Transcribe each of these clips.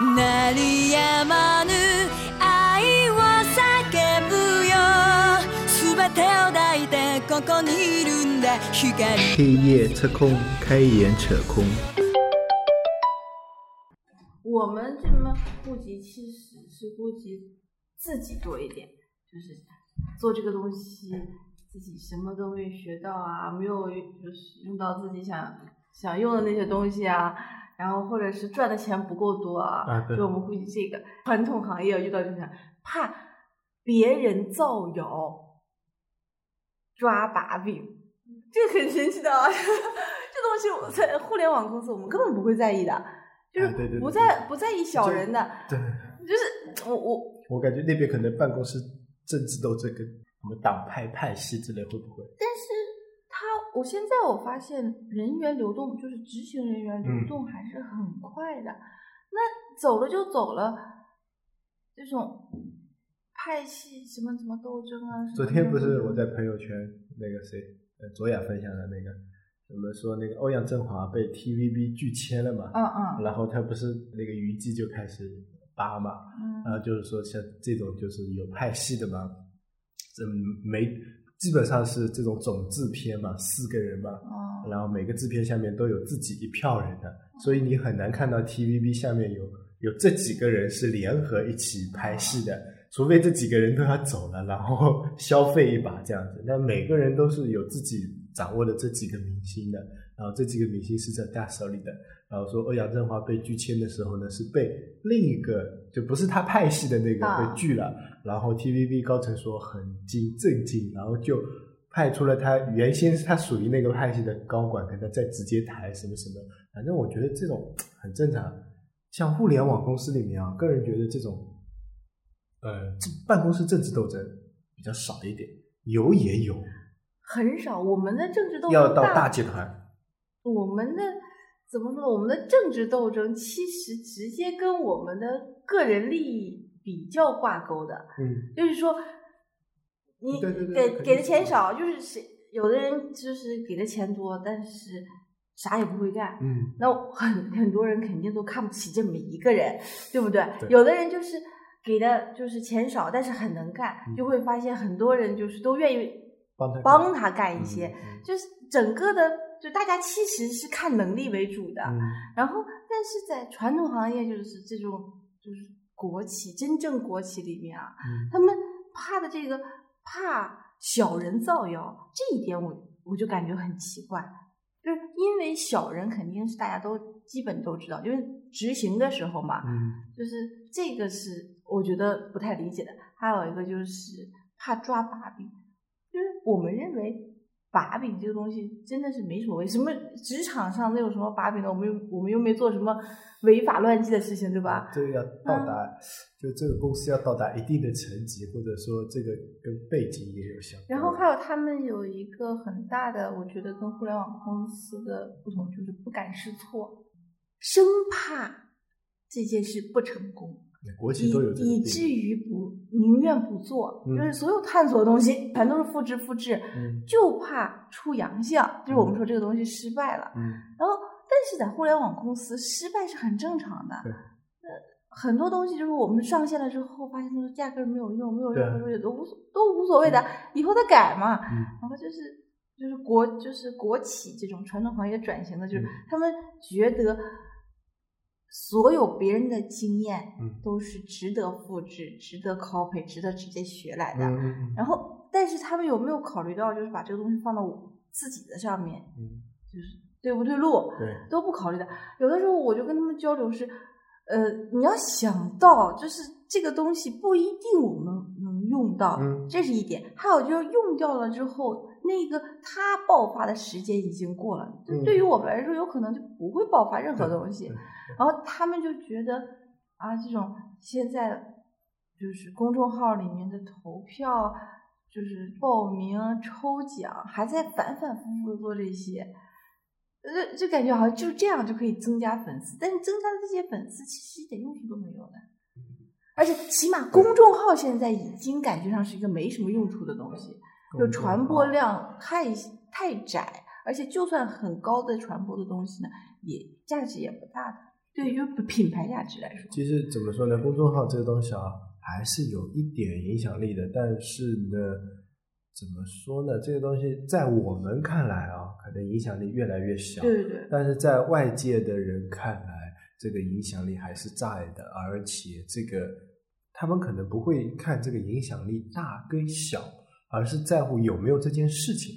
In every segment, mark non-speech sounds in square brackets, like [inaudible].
鳴りやまぬ愛を叫ぶよ全てを抱いてここにいるんだ光黑夜测空，开眼扯空。我们这么顾及，其实是顾及自己多一点，就是做这个东西，自己什么都没学到啊，没有就是用到自己想 想用的那些东西啊，然后或者是赚的钱不够多啊，啊对就我们估计这个传统行业遇到这种怕别人造谣，抓把柄，这个很神奇的啊！[laughs] 这东西我在互联网公司我们根本不会在意的，就是不在不在意小人的，对，[laughs] 就是我我我感觉那边可能办公室政治斗争跟什么党派派系之类会不会？但是他，我现在我发现人员流动，就是执行人员嗯。流动还是很快的。那走了就走了，这种派系什么什么斗争啊，昨天不是我在朋友圈那个谁，呃，卓雅分享的那个，我们说那个欧阳震华被 TVB 拒签了嘛，嗯嗯。然后他不是那个虞姬就开始扒嘛，嗯。然后就是说像这种就是有派系的嘛，这没基本上是这种总制片嘛，四个人嘛，哦然后每个制片下面都有自己一票人的，所以你很难看到 TVB 下面有有这几个人是联合一起拍戏的，除非这几个人都要走了，然后消费一把这样子。那每个人都是有自己掌握的这几个明星的，然后这几个明星是在他手里的。然后说欧阳震华被拒签的时候呢，是被另一个就不是他派系的那个啊被拒了，然后 TVB 高层说很惊震惊，然后就派出了他原先是他属于那个派系的高管跟他再直接谈什么什么，反正我觉得这种很正常。像互联网公司里面啊，个人觉得这种呃办公室政治斗争比较少一点，有也有，很少。我们的政治斗争要到大大集团。我们的怎么说？我们的政治斗争其实直接跟我们的个人利益比较挂钩的。嗯，就是说，你给给的钱少，就是谁有的人就是给的钱多，但是啥也不会干。嗯，那很很多人肯定都看不起这么一个人，对不对？对有的人就是给的就是钱少，但是很能干，嗯就会发现很多人就是都愿意帮他干帮他干一些，就是整个的就大家其实是看能力为主的。嗯然后，但是在传统行业，就是这种就是国企，真正国企里面啊，嗯。他们怕的这个怕小人造谣，这一点我我就感觉很奇怪，就是因为小人肯定是大家都基本都知道，因为执行的时候嘛，嗯。就是这个是我觉得不太理解的。还有一个就是怕抓把柄，就是我们认为把柄这个东西真的是没所谓，什么职场上那有什么把柄的，我们又我们又没做什么违法乱纪的事情，对吧？这个要到达，就这个公司要到达一定的层级，或者说这个跟背景也有相关。然后还有他们有一个很大的，我觉得跟互联网公司的不同，就是不敢试错，生怕这件事不成功。国企以以至于不宁愿不做，嗯就是所有探索的东西全都是复制复制，嗯就怕出洋相，就是我们嗯说这个东西失败了。嗯然后，但是在互联网公司，失败是很正常的。对呃，很多东西就是我们上线了之后，发现都是压根儿没有用，没有任何对东西都无所都无所谓的，以后再改嘛。嗯然后就是就是国就是国企这种传统行业转型的，就是嗯他们觉得所有别人的经验嗯都是值得复制、值得 copy、值得直接学来的。然后，但是他们有没有考虑到，就是把这个东西放到我自己的上面，嗯，就是对不对路？对，都不考虑的。有的时候我就跟他们交流是，呃，你要想到，就是这个东西不一定我们能用到，嗯这是一点。还有就是用掉了之后，那个它爆发的时间已经过了，就嗯对于我们来说，有可能就不会爆发任何东西。然后他们就觉得啊，这种现在就是公众号里面的投票。就是报名、抽奖，还在反反复复的做这些，就就感觉好像就这样就可以增加粉丝，但是增加的这些粉丝其实一点用处都没有的，而且起码公众号现在已经感觉上是一个没什么用处的东西，就传播量太太窄，而且就算很高的传播的东西呢，也价值也不大的。对于品牌价值来说，其实怎么说呢？公众号这个东西啊，还是有一点影响力的。但是呢，怎么说呢？这个东西在我们看来啊，可能影响力越来越小。对对对。但是在外界的人看来，这个影响力还是在的，而且这个他们可能不会看这个影响力大跟小，而是在乎有没有这件事情。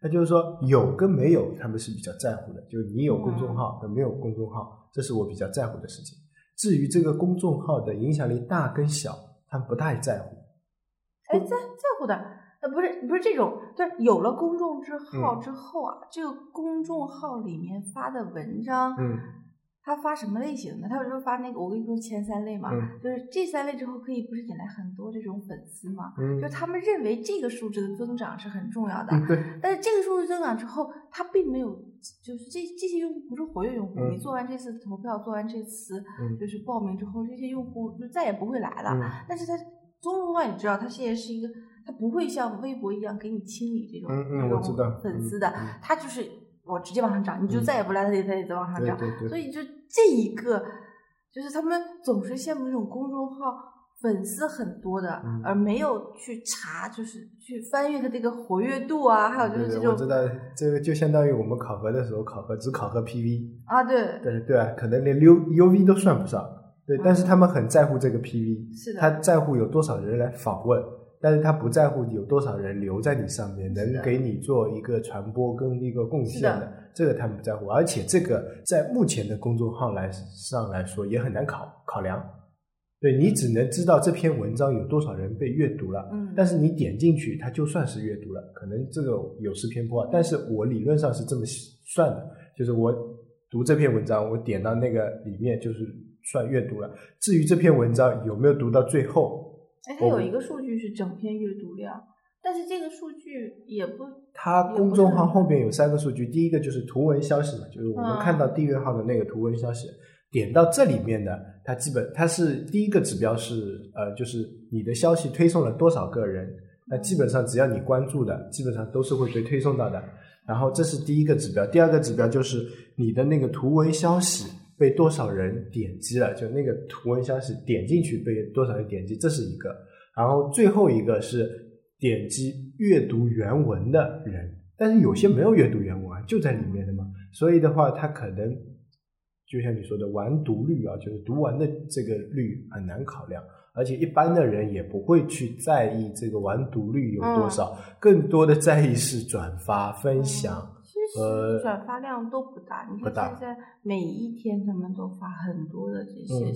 那就是说，有跟没有，他们是比较在乎的。就是你有公众号和没有公众号，这是我比较在乎的事情。至于这个公众号的影响力大跟小，他们不太在乎。哎，在在乎的，呃，不是不是这种，对，有了公众之号之后啊，这个公众号里面发的文章，嗯。他发什么类型的？他有时候发那个，我跟你说前三类嘛，就是这三类之后可以不是引来很多这种粉丝嘛？就他们认为这个数字的增长是很重要的。对。但是这个数字增长之后，他并没有，就是这这些用户不是活跃用户。你做完这次投票，做完这次就是报名之后，这些用户就再也不会来了。但是他公众号你知道，他现在是一个，他不会像微博一样给你清理这种这种粉丝的，他就是我直接往上涨，你就再也不来，他也他也在往上涨。所以就。这一个就是他们总是羡慕那种公众号粉丝很多的，而没有去查，就是去翻阅它这个活跃度啊，还有就是这种。我知道这个就相当于我们考核的时候考核只考核 PV 啊，对对对啊，可能连 U UV 都算不上，对，但是他们很在乎这个 PV，是的，他在乎有多少人来访问。但是他不在乎有多少人留在你上面，能给你做一个传播跟一个贡献的，这个他们不在乎。而且这个在目前的公众号来上来说也很难考考量。对你只能知道这篇文章有多少人被阅读了，嗯，但是你点进去，它就算是阅读了，可能这个有失偏颇。但是我理论上是这么算的，就是我读这篇文章，我点到那个里面就是算阅读了。至于这篇文章有没有读到最后。哎，它有一个数据是整篇阅读量，但是这个数据也不。它公众号后边有三个数据，第一个就是图文消息嘛，就是我们看到订阅号的那个图文消息，点到这里面的，它基本它是第一个指标是呃，就是你的消息推送了多少个人，那基本上只要你关注的，基本上都是会被推送到的。然后这是第一个指标，第二个指标就是你的那个图文消息。被多少人点击了？就那个图文消息点进去被多少人点击，这是一个。然后最后一个是点击阅读原文的人，但是有些没有阅读原文啊，就在里面的嘛。所以的话，他可能就像你说的完读率啊，就是读完的这个率很难考量。而且一般的人也不会去在意这个完读率有多少，更多的在意是转发分享。呃，转发量都不大。你看现在每一天他们都发很多的这些，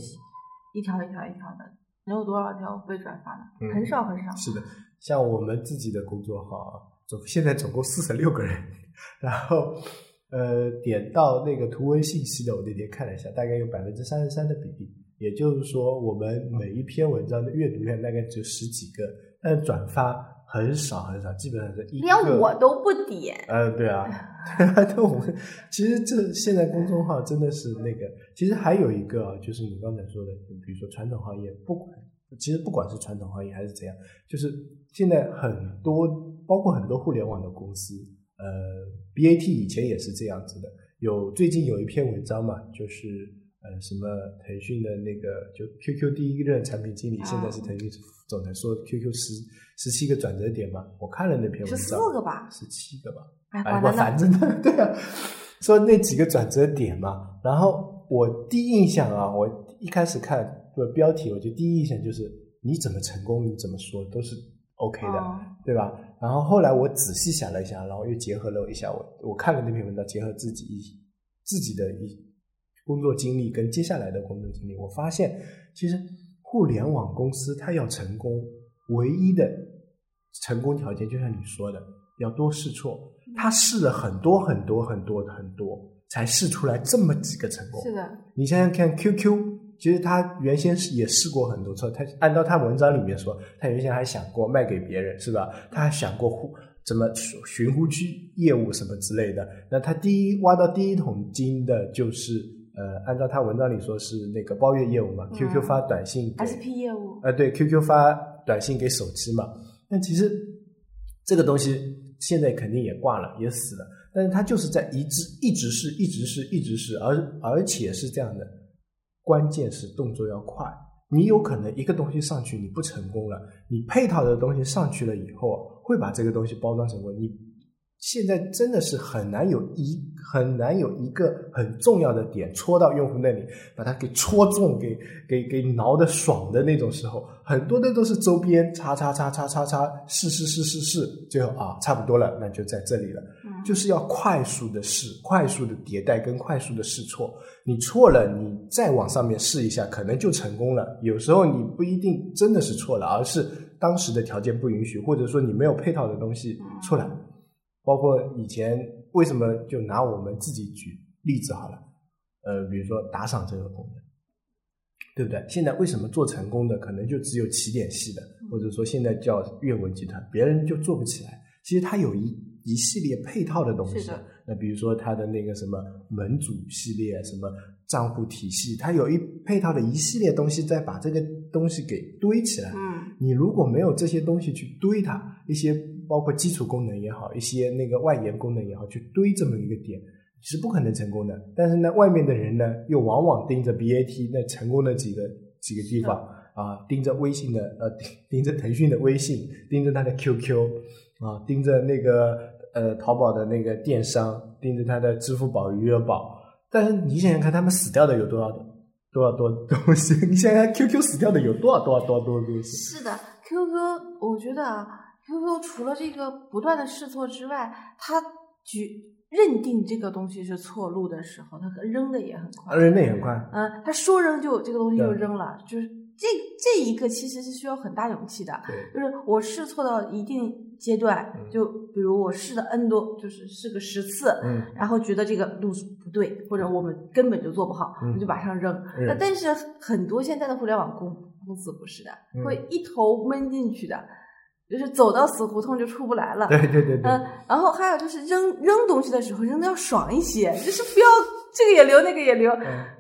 一条一条一条的，能有多少条被转发的？很少很少。是的，像我们自己的工作号，总现在总共四十六个人，然后呃，点到那个图文信息的，我那天看了一下，大概有百分之三十三的比例。也就是说，我们每一篇文章的阅读量大概只有十几个，但转发。很少很少，基本上是一连我都不点。嗯，对啊，[laughs] 但我们其实这现在公众号真的是那个，其实还有一个就是你刚才说的，比如说传统行业，不管其实不管是传统行业还是怎样，就是现在很多包括很多互联网的公司，呃，BAT 以前也是这样子的。有最近有一篇文章嘛，就是呃什么腾讯的那个就 QQ 第一任产品经理，现在是腾讯总裁，说 QQ 十。十七个转折点嘛，我看了那篇文章，十四个吧，十七个吧，哎，我反正 [laughs] 对啊，说那几个转折点嘛，然后我第一印象啊，我一开始看的标题，我就第一印象就是你怎么成功，你怎么说都是 OK 的，对吧？然后后来我仔细想了一下，然后又结合了一下我我看了那篇文章，结合自己一自己的一工作经历跟接下来的工作经历，我发现其实互联网公司它要成功，唯一的。成功条件就像你说的，要多试错。他试了很多很多很多很多，才试出来这么几个成功。是的，你想想看，QQ 其实他原先是也试过很多次。他按照他文章里面说，他原先还想过卖给别人，是吧？他还想过呼怎么寻呼区业务什么之类的。那他第一挖到第一桶金的就是呃，按照他文章里说是那个包月业务嘛，QQ 发短信，SP 业务。呃，对，QQ 发短信给手机嘛。但其实这个东西现在肯定也挂了，也死了。但是它就是在一直一直是一直是一直是，而而且是这样的。关键是动作要快。你有可能一个东西上去你不成功了，你配套的东西上去了以后，会把这个东西包装成功。你现在真的是很难有一很难有一个很重要的点戳到用户那里，把它给戳中，给给给挠的爽的那种时候，很多的都是周边叉叉叉叉叉叉试试试试试，最后啊差不多了，那就在这里了。就是要快速的试，快速的迭代跟快速的试错。你错了，你再往上面试一下，可能就成功了。有时候你不一定真的是错了，而是当时的条件不允许，或者说你没有配套的东西出来。包括以前为什么就拿我们自己举例子好了，呃，比如说打赏这个功能，对不对？现在为什么做成功的可能就只有起点系的，或者说现在叫阅文集团，别人就做不起来。其实它有一一系列配套的东西，那比如说它的那个什么门主系列，什么账户体系，它有一配套的一系列东西在把这个东西给堆起来。嗯，你如果没有这些东西去堆它，一些。包括基础功能也好，一些那个外延功能也好，去堆这么一个点是不可能成功的。但是呢，外面的人呢，又往往盯着 BAT 那成功的几个几个地方啊，盯着微信的呃，盯着腾讯的微信，盯着他的 QQ 啊，盯着那个呃淘宝的那个电商，盯着他的支付宝、余额宝。但是你想想看，他们死掉的有多少多少多 [laughs] 东西？你想想 QQ 死掉的有多少多少多少多东西？是的，QQ 我觉得啊。QQ 除了这个不断的试错之外，它举认定这个东西是错路的时候，它扔的也很快，扔的也很快。嗯，他说扔就这个东西就扔了，就是这这一个其实是需要很大勇气的。就是我试错到一定阶段，就比如我试了 N 多，就是试个十次，嗯，然后觉得这个路不对，或者我们根本就做不好，我就马上扔。那但是很多现在的互联网公公司不是的，会一头闷进去的。就是走到死胡同就出不来了。[laughs] 对对对对。嗯，然后还有就是扔扔东西的时候扔的要爽一些，就是不要这个也留那个也留。